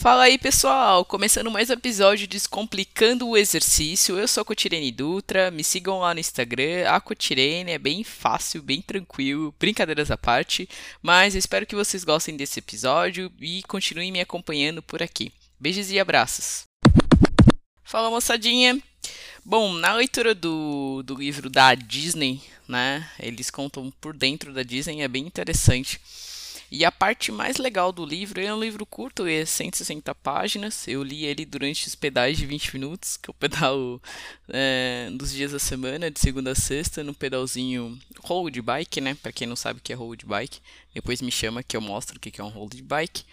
Fala aí, pessoal! Começando mais um episódio de Descomplicando o Exercício. Eu sou a Cotirene Dutra, me sigam lá no Instagram. A Cotirene é bem fácil, bem tranquilo, brincadeiras à parte. Mas espero que vocês gostem desse episódio e continuem me acompanhando por aqui. Beijos e abraços! Fala, moçadinha! Bom, na leitura do, do livro da Disney, né, eles contam por dentro da Disney, é bem interessante. E a parte mais legal do livro é um livro curto, é 160 páginas. Eu li ele durante os pedais de 20 minutos, que eu pedalo é, dos dias da semana, de segunda a sexta, no pedalzinho road bike, né? Pra quem não sabe o que é road bike, depois me chama que eu mostro o que é um road bike.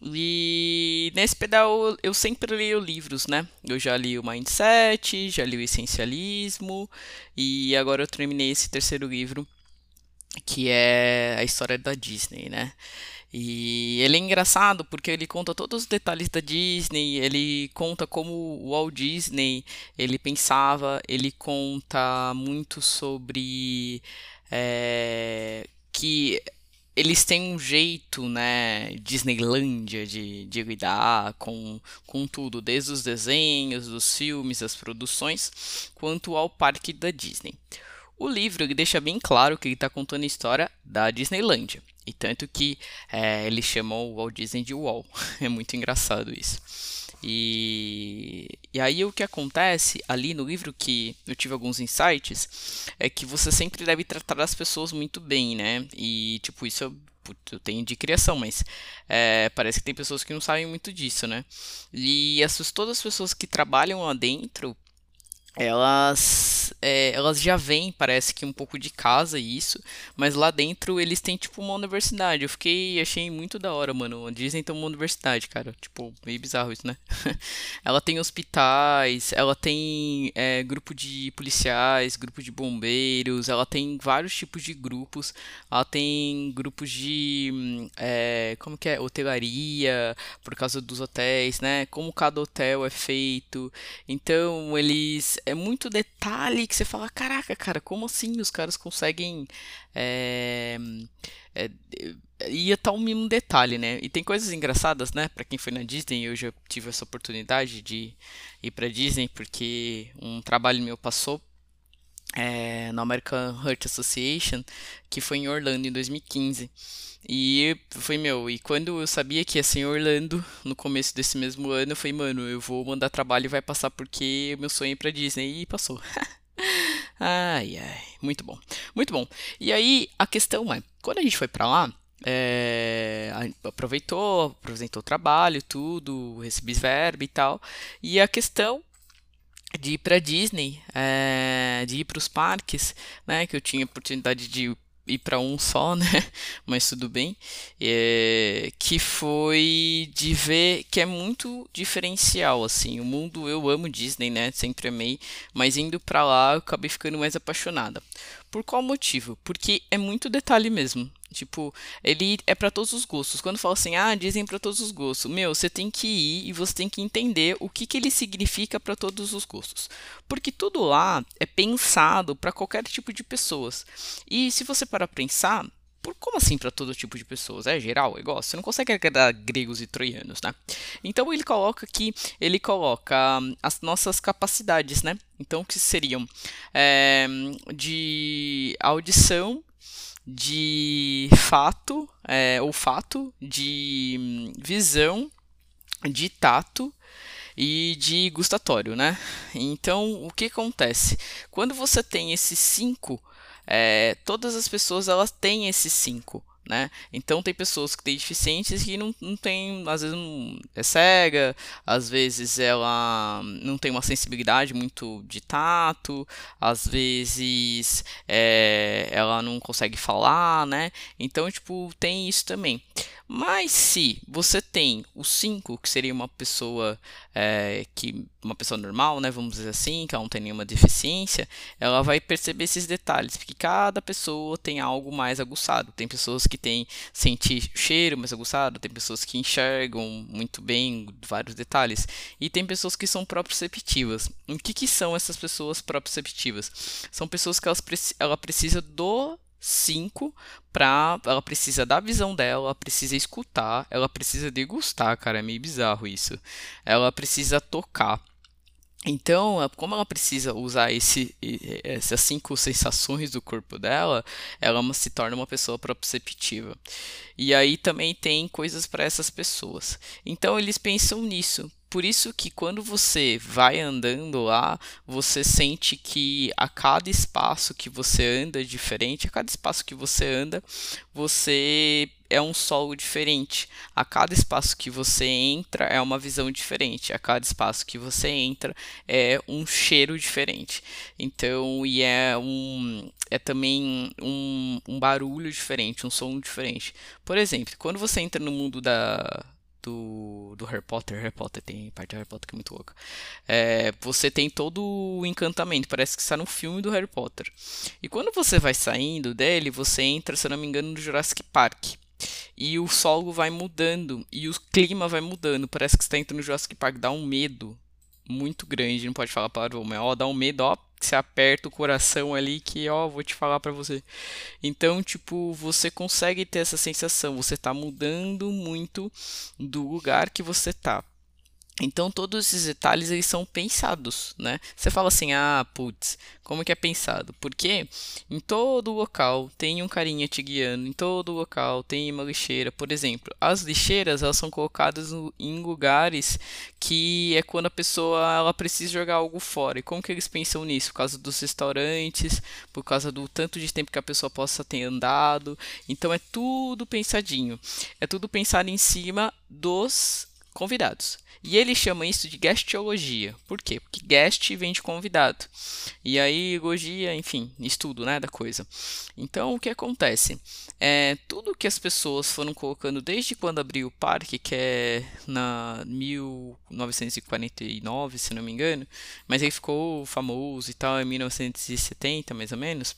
E nesse pedal eu sempre leio livros, né? Eu já li o Mindset, já li o Essencialismo e agora eu terminei esse terceiro livro que é a história da Disney, né? E ele é engraçado porque ele conta todos os detalhes da Disney, ele conta como o Walt Disney ele pensava, ele conta muito sobre é, que eles têm um jeito, né, Disneylândia de, de lidar com, com tudo, desde os desenhos, dos filmes, das produções, quanto ao parque da Disney. O livro deixa bem claro que ele está contando a história da Disneylândia. E tanto que é, ele chamou o Walt Disney de Wall. é muito engraçado isso. E, e aí o que acontece ali no livro que eu tive alguns insights é que você sempre deve tratar as pessoas muito bem, né? E tipo, isso eu, eu tenho de criação, mas é, parece que tem pessoas que não sabem muito disso, né? E essas, todas as pessoas que trabalham lá dentro, elas é, elas já vêm, parece que um pouco de casa isso, mas lá dentro eles têm tipo uma universidade. Eu fiquei, achei muito da hora, mano. A Disney tem uma universidade, cara. Tipo, meio bizarro isso, né? ela tem hospitais, ela tem é, grupo de policiais, grupo de bombeiros, ela tem vários tipos de grupos. Ela tem grupos de, é, como que é, hotelaria, por causa dos hotéis, né? Como cada hotel é feito. Então, eles, é muito detalhe que você fala, caraca, cara, como assim os caras conseguem é, é, ir até um mínimo detalhe, né? E tem coisas engraçadas, né? Para quem foi na Disney, eu já tive essa oportunidade de ir para Disney porque um trabalho meu passou é, na American Heart Association, que foi em Orlando em 2015. E foi meu, e quando eu sabia que ia ser em Orlando, no começo desse mesmo ano, eu falei, mano, eu vou mandar trabalho e vai passar porque meu sonho é ir pra Disney. E passou. Ai, ai, muito bom, muito bom. E aí a questão é, quando a gente foi para lá, é, aproveitou, apresentou o trabalho, tudo, recebi verba e tal. E a questão de ir para Disney, é, de ir para os parques, né, que eu tinha oportunidade de ir para um só, né? Mas tudo bem. É, que foi de ver que é muito diferencial, assim. O mundo, eu amo Disney, né? Sempre amei. Mas indo para lá, eu acabei ficando mais apaixonada. Por qual motivo? Porque é muito detalhe mesmo. Tipo, ele é para todos os gostos. Quando fala assim, ah, dizem para todos os gostos. Meu, você tem que ir e você tem que entender o que, que ele significa para todos os gostos. Porque tudo lá é pensado para qualquer tipo de pessoas. E se você parar pra pensar, por como assim para todo tipo de pessoas? É geral, é igual. Você não consegue agradar gregos e troianos, né? Então ele coloca aqui, ele coloca hum, as nossas capacidades, né? Então que seriam é, de audição, de fato, é, olfato, de hum, visão, de tato e de gustatório, né? Então, o que acontece? Quando você tem esses cinco, é, todas as pessoas elas têm esses cinco. Né? Então tem pessoas que têm deficientes que não, não tem, às vezes não, é cega, às vezes ela não tem uma sensibilidade muito de tato, às vezes é, ela não consegue falar, né? Então, tipo, tem isso também. Mas se você tem o 5, que seria uma pessoa é, que uma pessoa normal, né, vamos dizer assim, que ela não tem nenhuma deficiência, ela vai perceber esses detalhes, porque cada pessoa tem algo mais aguçado. Tem pessoas que têm sentir cheiro mais aguçado, tem pessoas que enxergam muito bem vários detalhes, e tem pessoas que são proprioceptivas. O que, que são essas pessoas proprioceptivas? São pessoas que elas, ela precisa do cinco pra. Ela precisa da visão dela, ela precisa escutar, ela precisa degustar, cara. É meio bizarro isso. Ela precisa tocar. Então, como ela precisa usar esse, essas cinco sensações do corpo dela, ela se torna uma pessoa proprioceptiva. E aí também tem coisas para essas pessoas. Então eles pensam nisso. Por isso que quando você vai andando lá, você sente que a cada espaço que você anda diferente, a cada espaço que você anda, você é um solo diferente. A cada espaço que você entra é uma visão diferente. A cada espaço que você entra é um cheiro diferente. Então, e é um é também um, um barulho diferente, um som diferente. Por exemplo, quando você entra no mundo da do, do Harry Potter. Harry Potter tem parte do Harry Potter que é muito louca. É, você tem todo o encantamento, parece que está no filme do Harry Potter. E quando você vai saindo dele, você entra, se eu não me engano, no Jurassic Park. E o solo vai mudando e o clima vai mudando. Parece que está entrando no Jurassic Park, dá um medo muito grande. Não pode falar palavrão, mas ó, dá um medo, ó, você aperta o coração ali que, ó, vou te falar para você. Então, tipo, você consegue ter essa sensação, você tá mudando muito do lugar que você tá. Então todos esses detalhes eles são pensados, né? Você fala assim, ah, putz, como que é pensado? Porque em todo local tem um carinha te guiando, em todo local tem uma lixeira, por exemplo. As lixeiras elas são colocadas em lugares que é quando a pessoa ela precisa jogar algo fora. E como que eles pensam nisso? Por causa dos restaurantes, por causa do tanto de tempo que a pessoa possa ter andado. Então é tudo pensadinho. É tudo pensado em cima dos convidados. E ele chama isso de guestiologia. Por quê? Porque guest vem de convidado. E aí, logia, enfim, estudo né, da coisa. Então, o que acontece? É, tudo que as pessoas foram colocando desde quando abriu o parque, que é na 1949, se não me engano, mas ele ficou famoso e tal em 1970, mais ou menos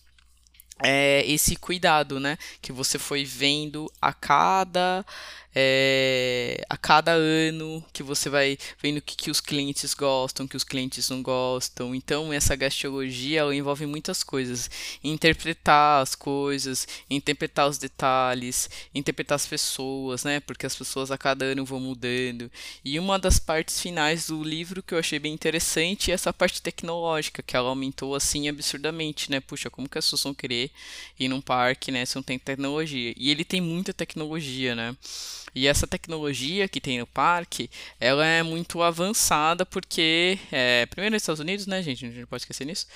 é esse cuidado, né, que você foi vendo a cada é, a cada ano que você vai vendo o que, que os clientes gostam, que os clientes não gostam. Então, essa gastrologia ela envolve muitas coisas: interpretar as coisas, interpretar os detalhes, interpretar as pessoas, né? Porque as pessoas a cada ano vão mudando. E uma das partes finais do livro que eu achei bem interessante é essa parte tecnológica, que ela aumentou assim absurdamente, né? Puxa, como que as pessoas vão querer ir num parque, né? Se não tem tecnologia. E ele tem muita tecnologia, né? E essa tecnologia que tem no parque, ela é muito avançada porque, é, primeiro nos Estados Unidos, né, gente? A gente não pode esquecer nisso.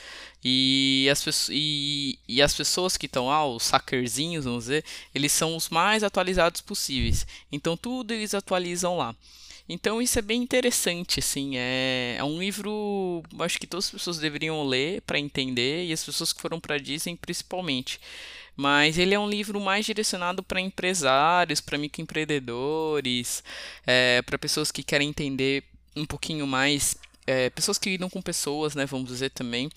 E as, e, e as pessoas que estão lá, os hackerzinhos, vamos dizer, eles são os mais atualizados possíveis. Então tudo eles atualizam lá. Então isso é bem interessante, assim, é, é um livro, acho que todas as pessoas deveriam ler para entender e as pessoas que foram para Disney principalmente mas ele é um livro mais direcionado para empresários, para microempreendedores, é, para pessoas que querem entender um pouquinho mais é, pessoas que lidam com pessoas, né, vamos dizer também,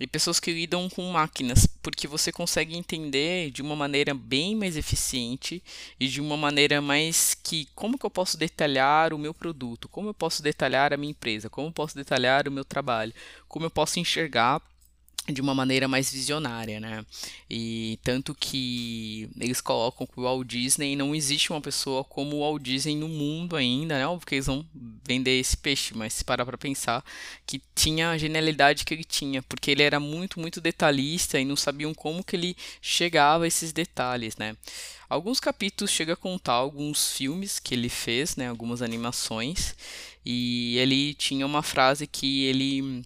e pessoas que lidam com máquinas, porque você consegue entender de uma maneira bem mais eficiente e de uma maneira mais que como que eu posso detalhar o meu produto, como eu posso detalhar a minha empresa, como eu posso detalhar o meu trabalho, como eu posso enxergar de uma maneira mais visionária, né? E tanto que eles colocam que o Walt Disney não existe uma pessoa como o Walt Disney no mundo ainda, né? Porque eles vão vender esse peixe, mas se parar para pensar que tinha a genialidade que ele tinha, porque ele era muito, muito detalhista e não sabiam como que ele chegava a esses detalhes, né? Alguns capítulos chega a contar alguns filmes que ele fez, né? Algumas animações e ele tinha uma frase que ele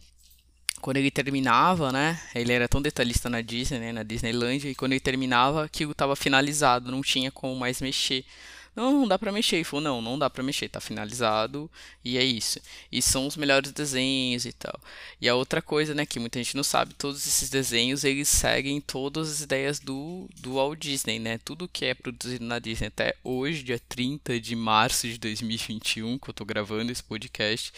quando ele terminava, né? Ele era tão detalhista na Disney, né, na Disneylandia, e quando ele terminava, aquilo estava finalizado, não tinha como mais mexer. Não, não dá pra mexer. Ele falou, não, não dá pra mexer, tá finalizado e é isso. E são os melhores desenhos e tal. E a outra coisa, né, que muita gente não sabe, todos esses desenhos, eles seguem todas as ideias do, do Walt Disney, né? Tudo que é produzido na Disney até hoje, dia 30 de março de 2021, que eu tô gravando esse podcast,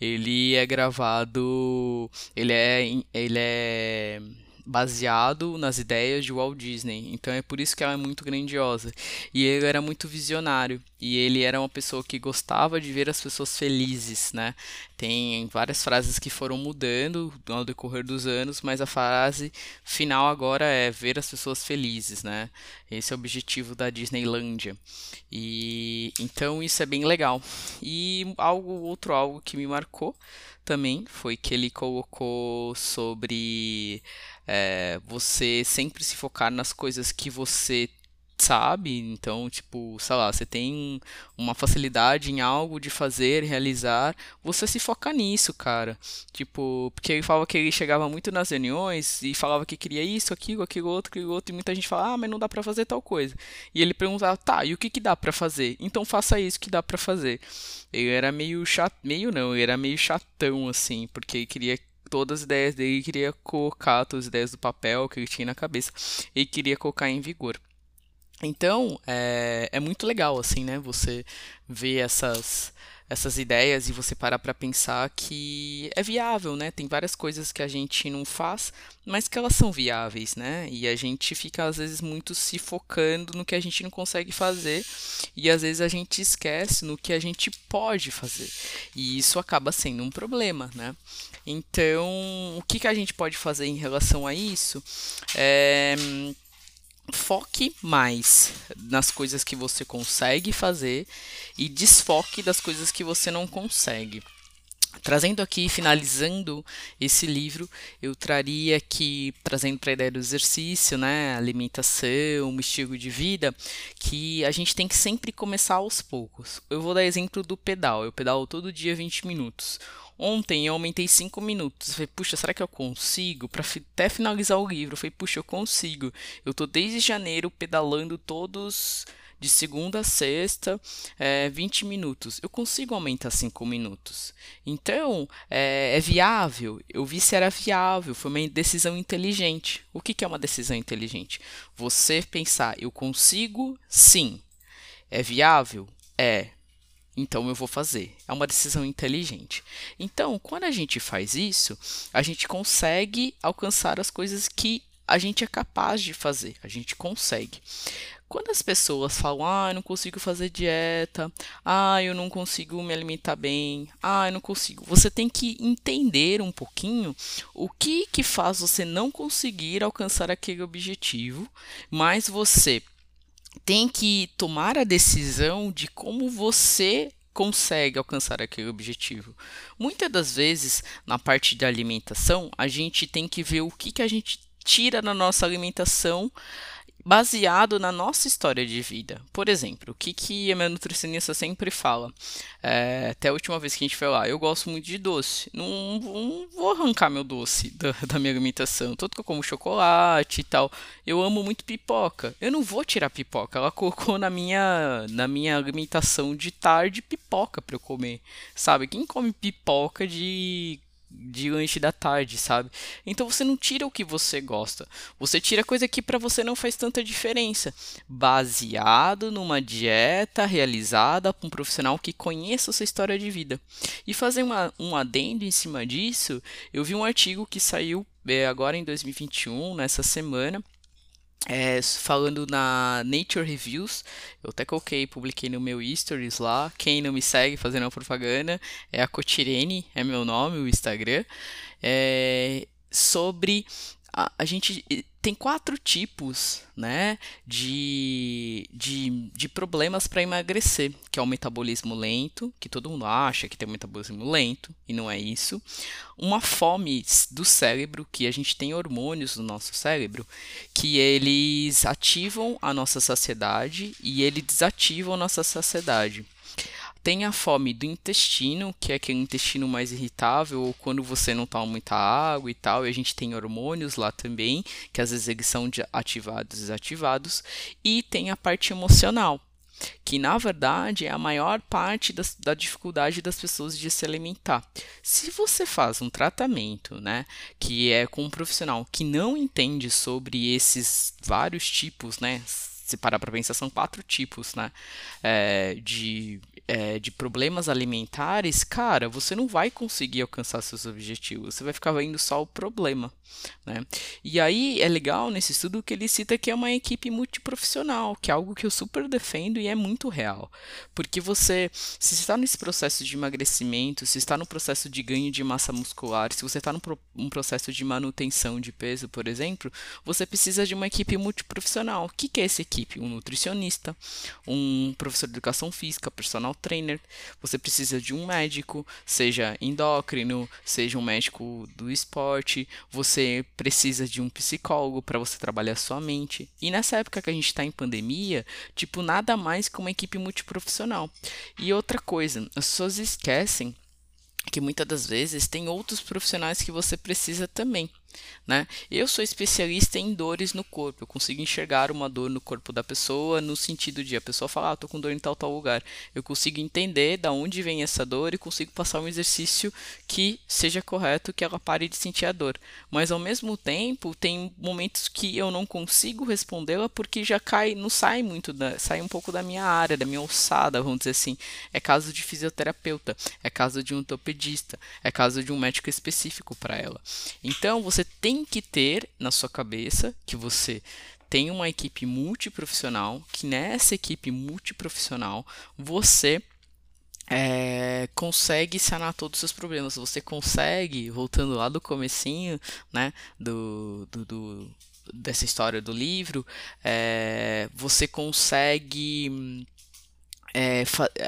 ele é gravado, ele é, ele é baseado nas ideias de Walt Disney. Então é por isso que ela é muito grandiosa. E ele era muito visionário. E ele era uma pessoa que gostava de ver as pessoas felizes, né? Tem várias frases que foram mudando ao decorrer dos anos, mas a frase final agora é ver as pessoas felizes, né? Esse é o objetivo da Disneylândia. E então isso é bem legal. E algo outro algo que me marcou também foi que ele colocou sobre é, você sempre se focar nas coisas que você sabe, então, tipo, sei lá, você tem uma facilidade em algo de fazer, realizar, você se foca nisso, cara. Tipo, porque ele falava que ele chegava muito nas reuniões e falava que queria isso, aquilo, aquilo outro, aquilo outro, e muita gente fala, ah, mas não dá pra fazer tal coisa. E ele perguntava, tá, e o que que dá pra fazer? Então faça isso que dá pra fazer. Ele era meio chato, meio não, ele era meio chatão, assim, porque ele queria todas as ideias dele, queria colocar todas as ideias do papel que ele tinha na cabeça e queria colocar em vigor. Então, é, é muito legal, assim, né? Você ver essas, essas ideias e você parar para pensar que é viável, né? Tem várias coisas que a gente não faz, mas que elas são viáveis, né? E a gente fica às vezes muito se focando no que a gente não consegue fazer e às vezes a gente esquece no que a gente pode fazer. E isso acaba sendo um problema, né? Então, o que, que a gente pode fazer em relação a isso? É foque mais nas coisas que você consegue fazer e desfoque das coisas que você não consegue. Trazendo aqui, finalizando esse livro, eu traria aqui, trazendo para a ideia do exercício, né, alimentação, um estilo de vida, que a gente tem que sempre começar aos poucos. Eu vou dar exemplo do pedal. Eu pedalo todo dia 20 minutos. Ontem eu aumentei 5 minutos. Eu falei, puxa, será que eu consigo? Para até finalizar o livro, eu falei, puxa, eu consigo. Eu tô desde janeiro pedalando todos de segunda a sexta, é, 20 minutos. Eu consigo aumentar 5 minutos. Então, é, é, viável. Eu vi se era viável. Foi uma decisão inteligente. O que, que é uma decisão inteligente? Você pensar, eu consigo? Sim. É viável? É. Então eu vou fazer. É uma decisão inteligente. Então, quando a gente faz isso, a gente consegue alcançar as coisas que a gente é capaz de fazer. A gente consegue. Quando as pessoas falam, ah, eu não consigo fazer dieta, ah, eu não consigo me alimentar bem, ah, eu não consigo. Você tem que entender um pouquinho o que que faz você não conseguir alcançar aquele objetivo, mas você tem que tomar a decisão de como você consegue alcançar aquele objetivo. Muitas das vezes, na parte da alimentação, a gente tem que ver o que, que a gente tira na nossa alimentação baseado na nossa história de vida. Por exemplo, o que, que a minha nutricionista sempre fala? É, até a última vez que a gente foi lá, eu gosto muito de doce. Não, não vou arrancar meu doce da, da, minha alimentação. Tanto que eu como chocolate e tal. Eu amo muito pipoca. Eu não vou tirar pipoca. Ela colocou na minha, na minha alimentação de tarde pipoca para eu comer. Sabe? Quem come pipoca de de lanche da tarde, sabe? Então você não tira o que você gosta. Você tira coisa que para você não faz tanta diferença, baseado numa dieta realizada por um profissional que conheça a sua história de vida. E fazer uma, um adendo em cima disso, eu vi um artigo que saiu é, agora em 2021, nessa semana, é, falando na Nature Reviews, eu até coloquei, publiquei no meu stories lá. Quem não me segue fazendo a propaganda é a Cotirene, é meu nome, o Instagram. É, sobre a, a gente tem quatro tipos né, de, de, de problemas para emagrecer, que é o metabolismo lento, que todo mundo acha que tem um metabolismo lento, e não é isso. Uma fome do cérebro, que a gente tem hormônios no nosso cérebro, que eles ativam a nossa saciedade e eles desativam a nossa saciedade. Tem a fome do intestino, que é aquele intestino mais irritável, ou quando você não toma muita água e tal, e a gente tem hormônios lá também, que às vezes eles são ativados e desativados. E tem a parte emocional, que na verdade é a maior parte das, da dificuldade das pessoas de se alimentar. Se você faz um tratamento, né, que é com um profissional que não entende sobre esses vários tipos, né, se parar para pensar, são quatro tipos né, é, de é, de problemas alimentares, cara, você não vai conseguir alcançar seus objetivos. Você vai ficar vendo só o problema. Né? E aí é legal nesse estudo que ele cita que é uma equipe multiprofissional, que é algo que eu super defendo e é muito real. Porque você, se está nesse processo de emagrecimento, se está no processo de ganho de massa muscular, se você está num um processo de manutenção de peso, por exemplo, você precisa de uma equipe multiprofissional. O que, que é essa equipe? Um nutricionista, um professor de educação física, personal trainer, você precisa de um médico, seja endócrino, seja um médico do esporte, você precisa de um psicólogo para você trabalhar sua mente. E nessa época que a gente está em pandemia, tipo, nada mais que uma equipe multiprofissional. E outra coisa, as pessoas esquecem que muitas das vezes tem outros profissionais que você precisa também. Né? Eu sou especialista em dores no corpo. Eu consigo enxergar uma dor no corpo da pessoa no sentido de a pessoa falar, ah, com dor em tal tal lugar. Eu consigo entender da onde vem essa dor e consigo passar um exercício que seja correto, que ela pare de sentir a dor. Mas ao mesmo tempo, tem momentos que eu não consigo respondê-la porque já cai, não sai muito da, sai um pouco da minha área, da minha alçada, vamos dizer assim. É caso de fisioterapeuta, é caso de um ortopedista, é caso de um médico específico para ela. Então, você você tem que ter na sua cabeça que você tem uma equipe multiprofissional, que nessa equipe multiprofissional você é, consegue sanar todos os seus problemas. Você consegue, voltando lá do comecinho, né, do, do, do dessa história do livro, é, você consegue é,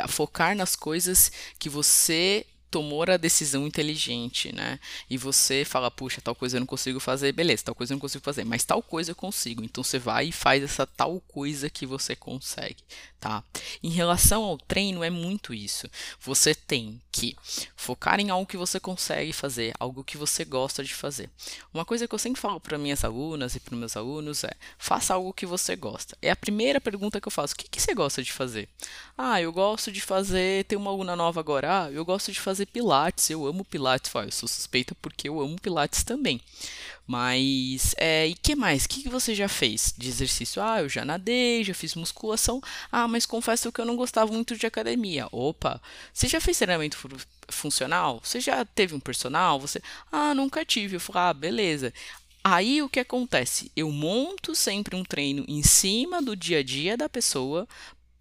focar nas coisas que você tomou a decisão inteligente, né? E você fala, puxa, tal coisa eu não consigo fazer, beleza, tal coisa eu não consigo fazer, mas tal coisa eu consigo. Então você vai e faz essa tal coisa que você consegue, tá? Em relação ao treino é muito isso. Você tem que focar em algo que você consegue fazer, algo que você gosta de fazer. Uma coisa que eu sempre falo para minhas alunas e para meus alunos é: faça algo que você gosta. É a primeira pergunta que eu faço. O que, que você gosta de fazer? Ah, eu gosto de fazer. Tem uma aluna nova agora. Ah, eu gosto de fazer fazer pilates, eu amo pilates, eu sou suspeita porque eu amo pilates também. Mas, é, e que mais? O que, você já fez de exercício? Ah, eu já nadei, já fiz musculação. Ah, mas confesso que eu não gostava muito de academia. Opa, você já fez treinamento funcional? Você já teve um personal? Você, ah, nunca tive. Eu ah, beleza. Aí o que acontece? Eu monto sempre um treino em cima do dia a dia da pessoa,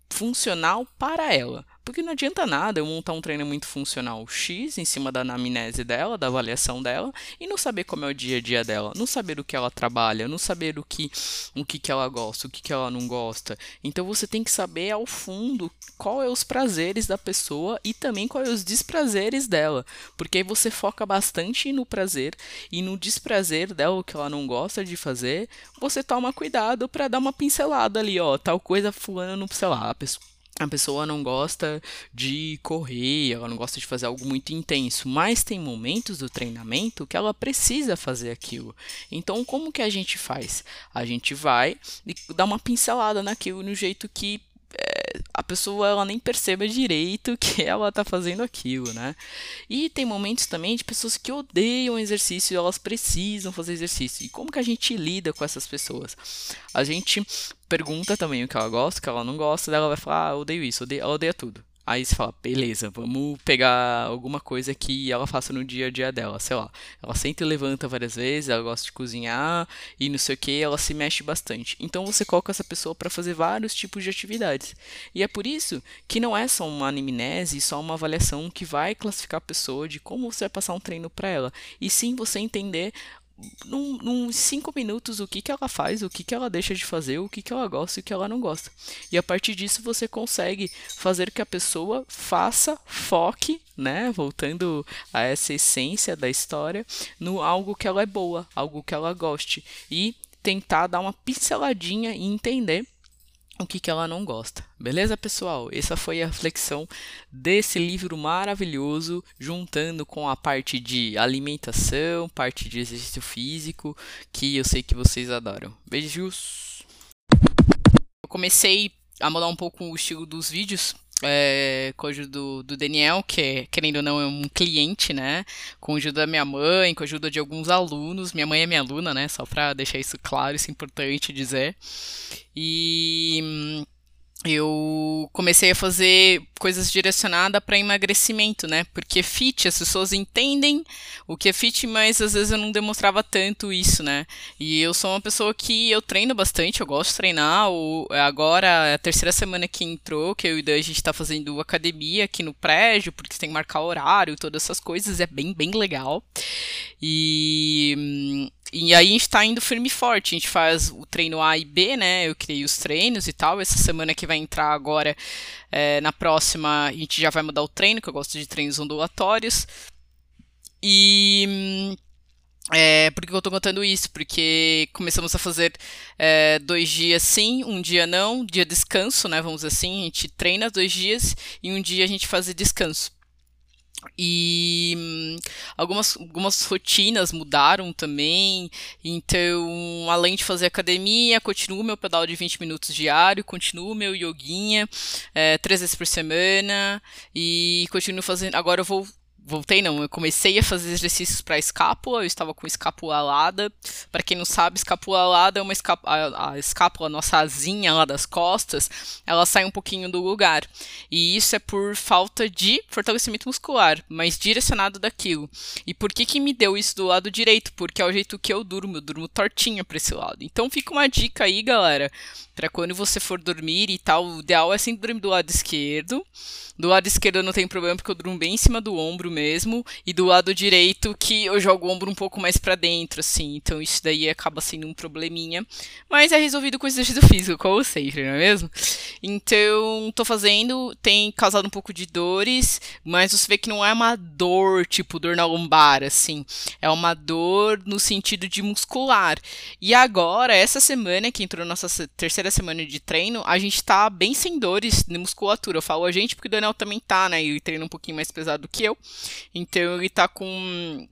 funcional para ela. Porque não adianta nada eu montar um treinamento funcional X em cima da anamnese dela, da avaliação dela, e não saber como é o dia a dia dela, não saber o que ela trabalha, não saber o que, o que, que ela gosta, o que, que ela não gosta. Então você tem que saber ao fundo qual é os prazeres da pessoa e também quais é os desprazeres dela. Porque aí você foca bastante no prazer e no desprazer dela, o que ela não gosta de fazer, você toma cuidado para dar uma pincelada ali, ó, tal coisa fulano, sei lá, a pessoa a pessoa não gosta de correr, ela não gosta de fazer algo muito intenso, mas tem momentos do treinamento que ela precisa fazer aquilo. Então, como que a gente faz? A gente vai e dá uma pincelada naquilo no jeito que a pessoa ela nem perceba direito que ela está fazendo aquilo, né? E tem momentos também de pessoas que odeiam exercício e elas precisam fazer exercício. E como que a gente lida com essas pessoas? A gente pergunta também o que ela gosta, o que ela não gosta, dela vai falar, ah, odeio isso, odeio, ela odeia tudo. Aí você fala, beleza, vamos pegar alguma coisa que ela faça no dia a dia dela, sei lá. Ela senta e levanta várias vezes, ela gosta de cozinhar e não sei o que, ela se mexe bastante. Então você coloca essa pessoa para fazer vários tipos de atividades. E é por isso que não é só uma anamnese, só uma avaliação que vai classificar a pessoa de como você vai passar um treino para ela. E sim você entender num, num cinco minutos o que, que ela faz, o que, que ela deixa de fazer, o que, que ela gosta e o que ela não gosta. E a partir disso você consegue fazer que a pessoa faça, foque, né? Voltando a essa essência da história, no algo que ela é boa, algo que ela goste. E tentar dar uma pinceladinha e entender o que, que ela não gosta. Beleza, pessoal? Essa foi a reflexão desse livro maravilhoso, juntando com a parte de alimentação, parte de exercício físico, que eu sei que vocês adoram. Beijos! Eu comecei a mudar um pouco o estilo dos vídeos é, ajuda do, do, Daniel, que é, querendo ou não é um cliente, né? Com ajuda da minha mãe, com ajuda de alguns alunos. Minha mãe é minha aluna, né? Só para deixar isso claro, isso é importante dizer. E eu comecei a fazer coisas direcionadas para emagrecimento, né? Porque fit, as pessoas entendem o que é fit, mas às vezes eu não demonstrava tanto isso, né? E eu sou uma pessoa que eu treino bastante, eu gosto de treinar. O, agora, é a terceira semana que entrou, que eu e Dan, a gente tá fazendo academia aqui no prédio, porque tem que marcar horário, todas essas coisas, é bem, bem legal. E e aí a gente tá indo firme e forte. A gente faz o treino A e B, né? Eu criei os treinos e tal. Essa semana que vai entrar agora, é, na próxima, a gente já vai mudar o treino, que eu gosto de treinos ondulatórios. E. É, por que eu tô contando isso? Porque começamos a fazer é, dois dias sim, um dia não, dia descanso, né? Vamos assim, a gente treina dois dias e um dia a gente faz descanso. E algumas, algumas rotinas mudaram também. Então, além de fazer academia, continuo meu pedal de 20 minutos diário, continuo meu yoguinha é, três vezes por semana e continuo fazendo. Agora eu vou voltei não, eu comecei a fazer exercícios para escápula, eu estava com escápula alada. Para quem não sabe, escápula alada é uma escápula, a, escápula, a nossa asinha lá das costas, ela sai um pouquinho do lugar. E isso é por falta de fortalecimento muscular, mas direcionado daquilo. E por que que me deu isso do lado direito? Porque é o jeito que eu durmo, eu durmo tortinho para esse lado. Então fica uma dica aí, galera, para quando você for dormir e tal, o ideal é sempre dormir do lado esquerdo. Do lado esquerdo eu não tenho problema porque eu durmo bem em cima do ombro mesmo. E do lado direito que eu jogo o ombro um pouco mais para dentro, assim. Então isso daí acaba sendo um probleminha. Mas é resolvido com exercício físico, como sempre, não é mesmo? Então, tô fazendo, tem causado um pouco de dores, mas você vê que não é uma dor, tipo dor na lombar, assim. É uma dor no sentido de muscular. E agora, essa semana, que entrou nossa terceira semana de treino, a gente tá bem sem dores de musculatura. Eu falo a gente porque o Daniel também tá, né? Ele treina um pouquinho mais pesado do que eu. Então ele tá com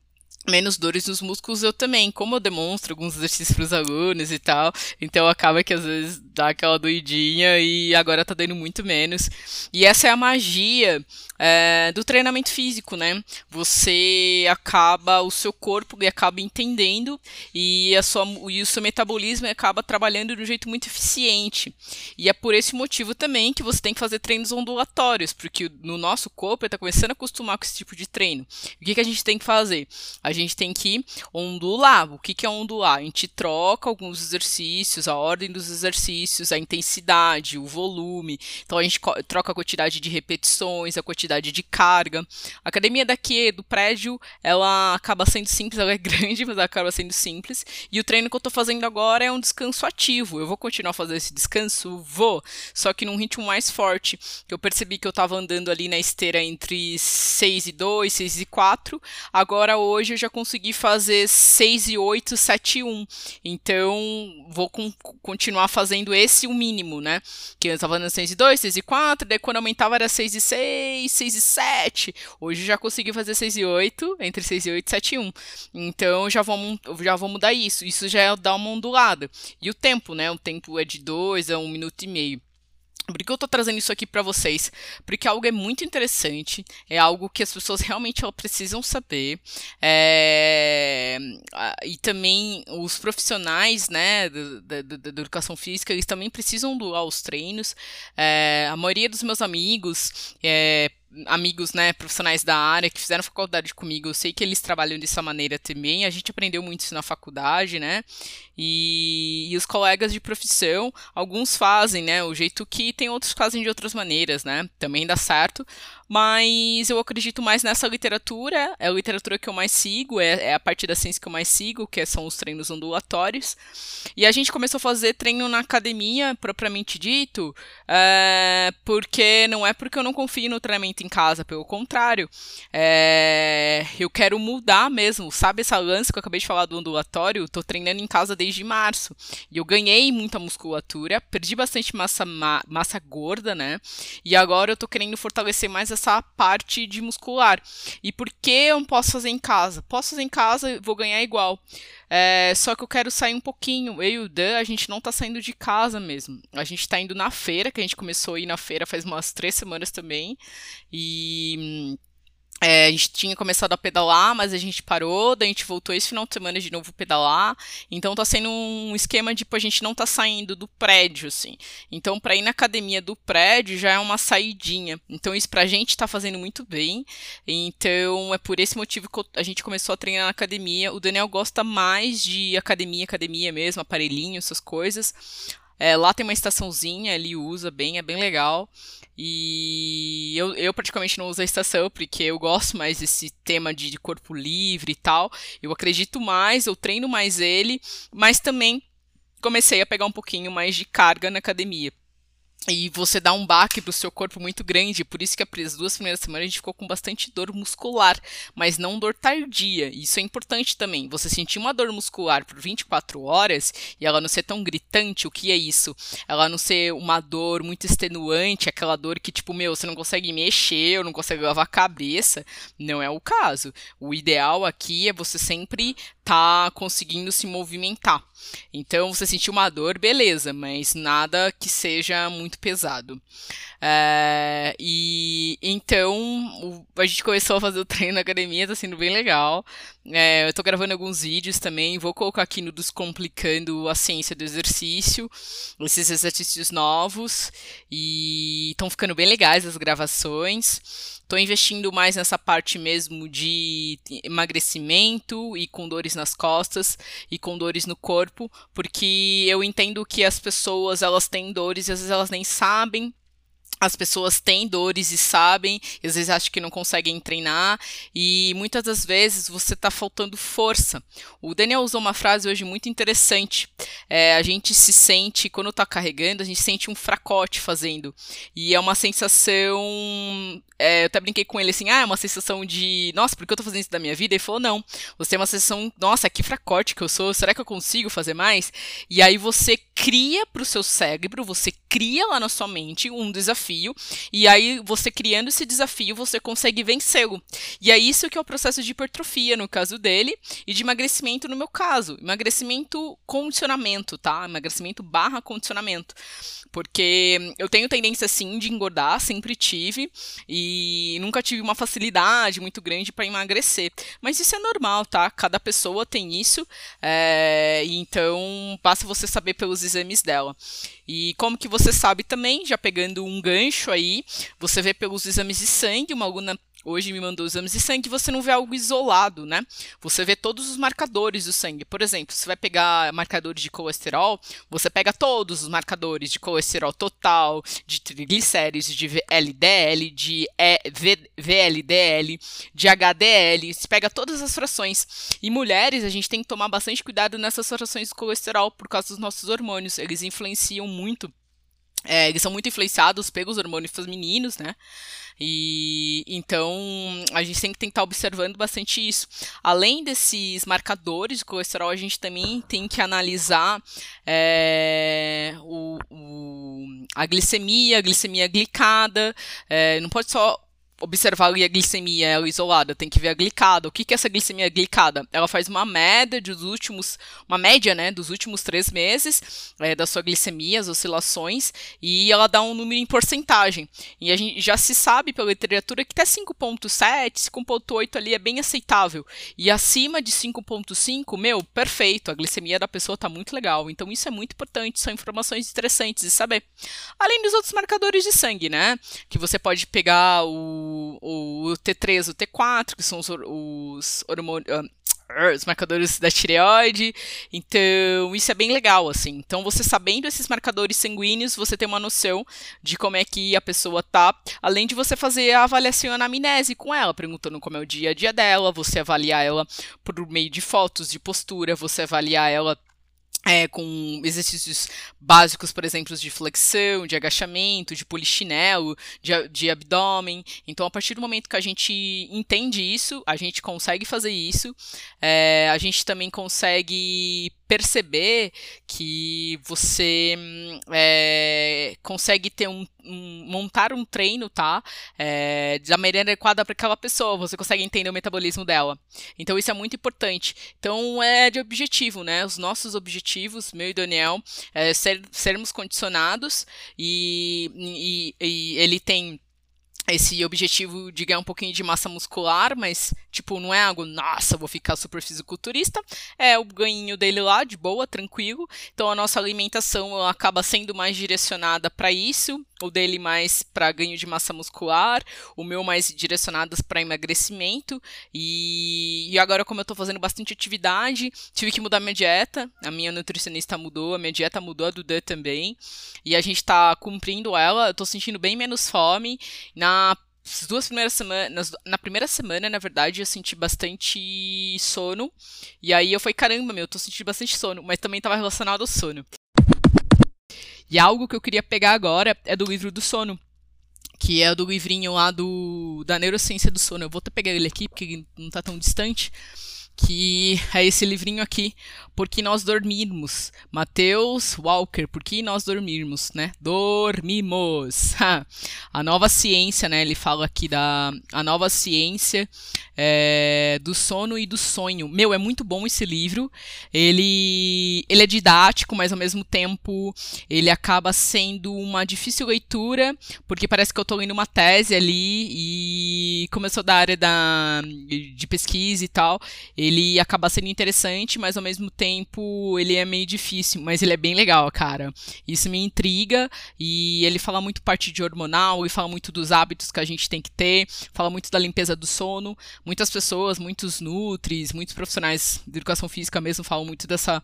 menos dores nos músculos eu também, como eu demonstro alguns exercícios para os alunos e tal, então acaba que às vezes dá aquela doidinha e agora tá dando muito menos. E essa é a magia é, do treinamento físico, né? Você acaba, o seu corpo acaba entendendo e, a sua, e o seu metabolismo acaba trabalhando de um jeito muito eficiente. E é por esse motivo também que você tem que fazer treinos ondulatórios, porque no nosso corpo ele está começando a acostumar com esse tipo de treino. O que, que a gente tem que fazer? A gente tem que ondular. O que, que é ondular? A gente troca alguns exercícios, a ordem dos exercícios, a intensidade, o volume. Então a gente troca a quantidade de repetições, a quantidade de carga. A academia daqui do prédio, ela acaba sendo simples, ela é grande, mas ela acaba sendo simples. E o treino que eu tô fazendo agora é um descanso ativo. Eu vou continuar fazendo esse descanso? Vou. Só que num ritmo mais forte. Eu percebi que eu tava andando ali na esteira entre 6 e 2, 6 e 4. Agora hoje eu já consegui fazer 6 e 8, 7 e 1. Então, vou com, continuar fazendo esse o mínimo, né? Que eu tava andando 6 e 2, 6 e 4, daí quando aumentava era 6 e 6, 6 e 7. Hoje já consegui fazer 6 e 8, entre 6 e 8, 7 e 1. Então já vou, já vou mudar isso. Isso já é dar uma ondulada. E o tempo, né? O tempo é de 2 a 1 um minuto e meio. Por que eu tô trazendo isso aqui para vocês? Porque algo é muito interessante, é algo que as pessoas realmente precisam saber, é... e também os profissionais, né, da, da, da, educação física, eles também precisam doar os treinos. É... A maioria dos meus amigos, é amigos, né, profissionais da área que fizeram faculdade comigo, eu sei que eles trabalham dessa maneira também. A gente aprendeu muito isso na faculdade, né? E, e, os colegas de profissão, alguns fazem, né, o jeito que tem outros fazem de outras maneiras, né? Também dá certo, mas eu acredito mais nessa literatura, é a literatura que eu mais sigo, é, é a parte da ciência que eu mais sigo, que são os treinos ondulatórios. E a gente começou a fazer treino na academia, propriamente dito, é, porque não é porque eu não confio no treinamento em casa, pelo contrário, é, eu quero mudar mesmo, sabe essa lance que eu acabei de falar do ondulatório? Tô treinando em casa desde março, e eu ganhei muita musculatura, perdi bastante massa, ma massa gorda, né? E agora eu tô querendo fortalecer mais essa parte de muscular. E por que eu não posso fazer em casa? Posso fazer em casa, vou ganhar igual. É, só que eu quero sair um pouquinho. Eu e o Dan, a gente não tá saindo de casa mesmo. A gente tá indo na feira, que a gente começou a ir na feira faz umas três semanas também. E é, a gente tinha começado a pedalar, mas a gente parou, daí a gente voltou esse final de semana de novo pedalar. Então tá sendo um esquema de tipo, a gente não tá saindo do prédio, assim. Então, para ir na academia do prédio já é uma saidinha. Então, isso pra gente tá fazendo muito bem. Então, é por esse motivo que a gente começou a treinar na academia. O Daniel gosta mais de academia, academia mesmo, aparelhinho, essas coisas. É, lá tem uma estaçãozinha, ele usa bem, é bem legal. E eu, eu praticamente não uso a estação, porque eu gosto mais desse tema de, de corpo livre e tal. Eu acredito mais, eu treino mais ele, mas também comecei a pegar um pouquinho mais de carga na academia e você dá um baque pro seu corpo muito grande, por isso que as duas primeiras semanas a gente ficou com bastante dor muscular, mas não dor tardia. Isso é importante também. Você sentir uma dor muscular por 24 horas e ela não ser tão gritante, o que é isso? Ela não ser uma dor muito extenuante, aquela dor que tipo, meu, você não consegue mexer, ou não consegue lavar a cabeça. Não é o caso. O ideal aqui é você sempre tá conseguindo se movimentar. Então, você sentiu uma dor, beleza, mas nada que seja muito pesado. É, e então a gente começou a fazer o treino na academia, tá sendo bem legal. É, eu tô gravando alguns vídeos também, vou colocar aqui no Descomplicando a Ciência do Exercício, esses exercícios novos, e estão ficando bem legais as gravações. Estou investindo mais nessa parte mesmo de emagrecimento e com dores nas costas e com dores no corpo, porque eu entendo que as pessoas elas têm dores e às vezes elas nem sabem as pessoas têm dores e sabem, e às vezes acham que não conseguem treinar, e muitas das vezes você está faltando força. O Daniel usou uma frase hoje muito interessante. É, a gente se sente, quando está carregando, a gente sente um fracote fazendo. E é uma sensação é, eu até brinquei com ele assim, ah, é uma sensação de, nossa, por que eu tô fazendo isso da minha vida? Ele falou, não, você tem uma sensação, nossa, que fracote que eu sou, será que eu consigo fazer mais? E aí você cria pro seu cérebro, você cria lá na sua mente um desafio, e aí você criando esse desafio, você consegue vencê-lo. E é isso que é o processo de hipertrofia no caso dele, e de emagrecimento no meu caso. Emagrecimento condicionamento, tá? Emagrecimento barra condicionamento. Porque eu tenho tendência, sim, de engordar, sempre tive, e nunca tive uma facilidade muito grande para emagrecer. Mas isso é normal, tá? Cada pessoa tem isso, é, então basta você saber pelos exames dela. E como que você sabe também, já pegando um gancho aí, você vê pelos exames de sangue, uma aluna hoje me mandou exames de sangue, você não vê algo isolado, né? Você vê todos os marcadores do sangue. Por exemplo, você vai pegar marcadores de colesterol, você pega todos os marcadores de colesterol total, de triglicérides, de LDL, de VLDL, de HDL, você pega todas as frações. E mulheres, a gente tem que tomar bastante cuidado nessas frações de colesterol por causa dos nossos hormônios. Eles influenciam muito é, eles são muito influenciados pelos hormônios femininos, né? E então a gente tem que estar observando bastante isso. Além desses marcadores de colesterol, a gente também tem que analisar é, o, o, a glicemia, a glicemia glicada. É, não pode só observar ali a glicemia ela isolada, tem que ver a glicada. O que, que é essa glicemia glicada? Ela faz uma média dos últimos, uma média, né, dos últimos três meses é, da sua glicemia, as oscilações, e ela dá um número em porcentagem. E a gente já se sabe pela literatura que até 5.7, 5.8 ali é bem aceitável. E acima de 5.5, meu, perfeito, a glicemia da pessoa tá muito legal. Então isso é muito importante, são informações interessantes de saber. Além dos outros marcadores de sangue, né, que você pode pegar o o, T3 o T4, que são os, os hormônios. Ah, os marcadores da tireoide. Então, isso é bem legal, assim. Então, você sabendo esses marcadores sanguíneos, você tem uma noção de como é que a pessoa tá, além de você fazer a avaliação anamnese com ela, perguntando como é o dia a dia dela, você avaliar ela por meio de fotos de postura, você avaliar ela é, com exercícios básicos, por exemplo, de flexão, de agachamento, de polichinelo, de, de abdômen. Então, a partir do momento que a gente entende isso, a gente consegue fazer isso, é, a gente também consegue perceber que você é, consegue ter um, um, montar um treino, tá? É, da maneira adequada para aquela pessoa. Você consegue entender o metabolismo dela. Então isso é muito importante. Então é de objetivo, né? Os nossos objetivos, meu e Daniel, é ser, sermos condicionados e, e, e ele tem esse objetivo de ganhar um pouquinho de massa muscular, mas, tipo, não é algo, nossa, vou ficar super fisiculturista. É o ganho dele lá, de boa, tranquilo. Então a nossa alimentação acaba sendo mais direcionada para isso, o dele mais para ganho de massa muscular, o meu mais direcionadas para emagrecimento. E, e agora, como eu tô fazendo bastante atividade, tive que mudar minha dieta. A minha nutricionista mudou, a minha dieta mudou, a do Dan também. E a gente tá cumprindo ela. Eu tô sentindo bem menos fome. Na duas primeiras semanas, na primeira semana, na verdade, eu senti bastante sono. E aí eu falei, caramba, meu, eu tô sentindo bastante sono, mas também estava relacionado ao sono. E algo que eu queria pegar agora é do livro do sono, que é do livrinho lá do da neurociência do sono. Eu vou até pegar ele aqui porque não está tão distante que é esse livrinho aqui, Por que nós dormirmos. Mateus Walker, Por que nós dormirmos, né? Dormimos. a nova ciência, né? Ele fala aqui da a nova ciência é, do sono e do sonho. Meu, é muito bom esse livro. Ele, ele é didático, mas ao mesmo tempo ele acaba sendo uma difícil leitura, porque parece que eu estou lendo uma tese ali e começou da área da, de pesquisa e tal. Ele acaba sendo interessante, mas ao mesmo tempo ele é meio difícil, mas ele é bem legal, cara. Isso me intriga e ele fala muito parte de hormonal e fala muito dos hábitos que a gente tem que ter, fala muito da limpeza do sono muitas pessoas, muitos nutris, muitos profissionais de educação física mesmo falam muito dessa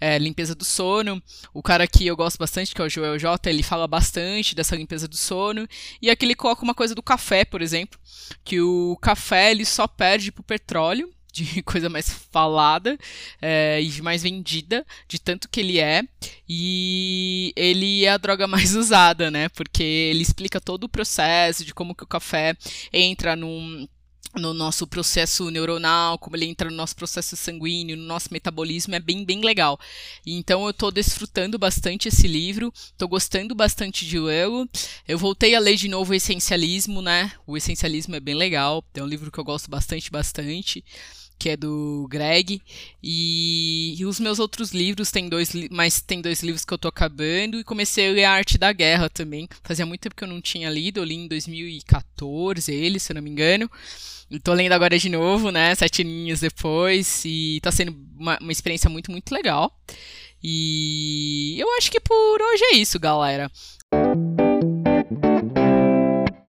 é, limpeza do sono. O cara que eu gosto bastante, que é o Joel J, ele fala bastante dessa limpeza do sono. E aqui ele coloca uma coisa do café, por exemplo, que o café ele só perde pro petróleo de coisa mais falada é, e mais vendida, de tanto que ele é. E ele é a droga mais usada, né? Porque ele explica todo o processo de como que o café entra num no nosso processo neuronal, como ele entra no nosso processo sanguíneo, no nosso metabolismo, é bem, bem legal. Então eu estou desfrutando bastante esse livro, estou gostando bastante de lê-lo. Eu voltei a ler de novo o Essencialismo, né? O Essencialismo é bem legal, é um livro que eu gosto bastante, bastante que é do Greg. E, e, os meus outros livros, tem dois, mas tem dois livros que eu tô acabando. E comecei a ler A Arte da Guerra também. Fazia muito tempo que eu não tinha lido, eu li em 2014 ele, se eu não me engano. E tô lendo agora de novo, né? Sete aninhos depois. E tá sendo uma, uma experiência muito, muito legal. E eu acho que por hoje é isso, galera.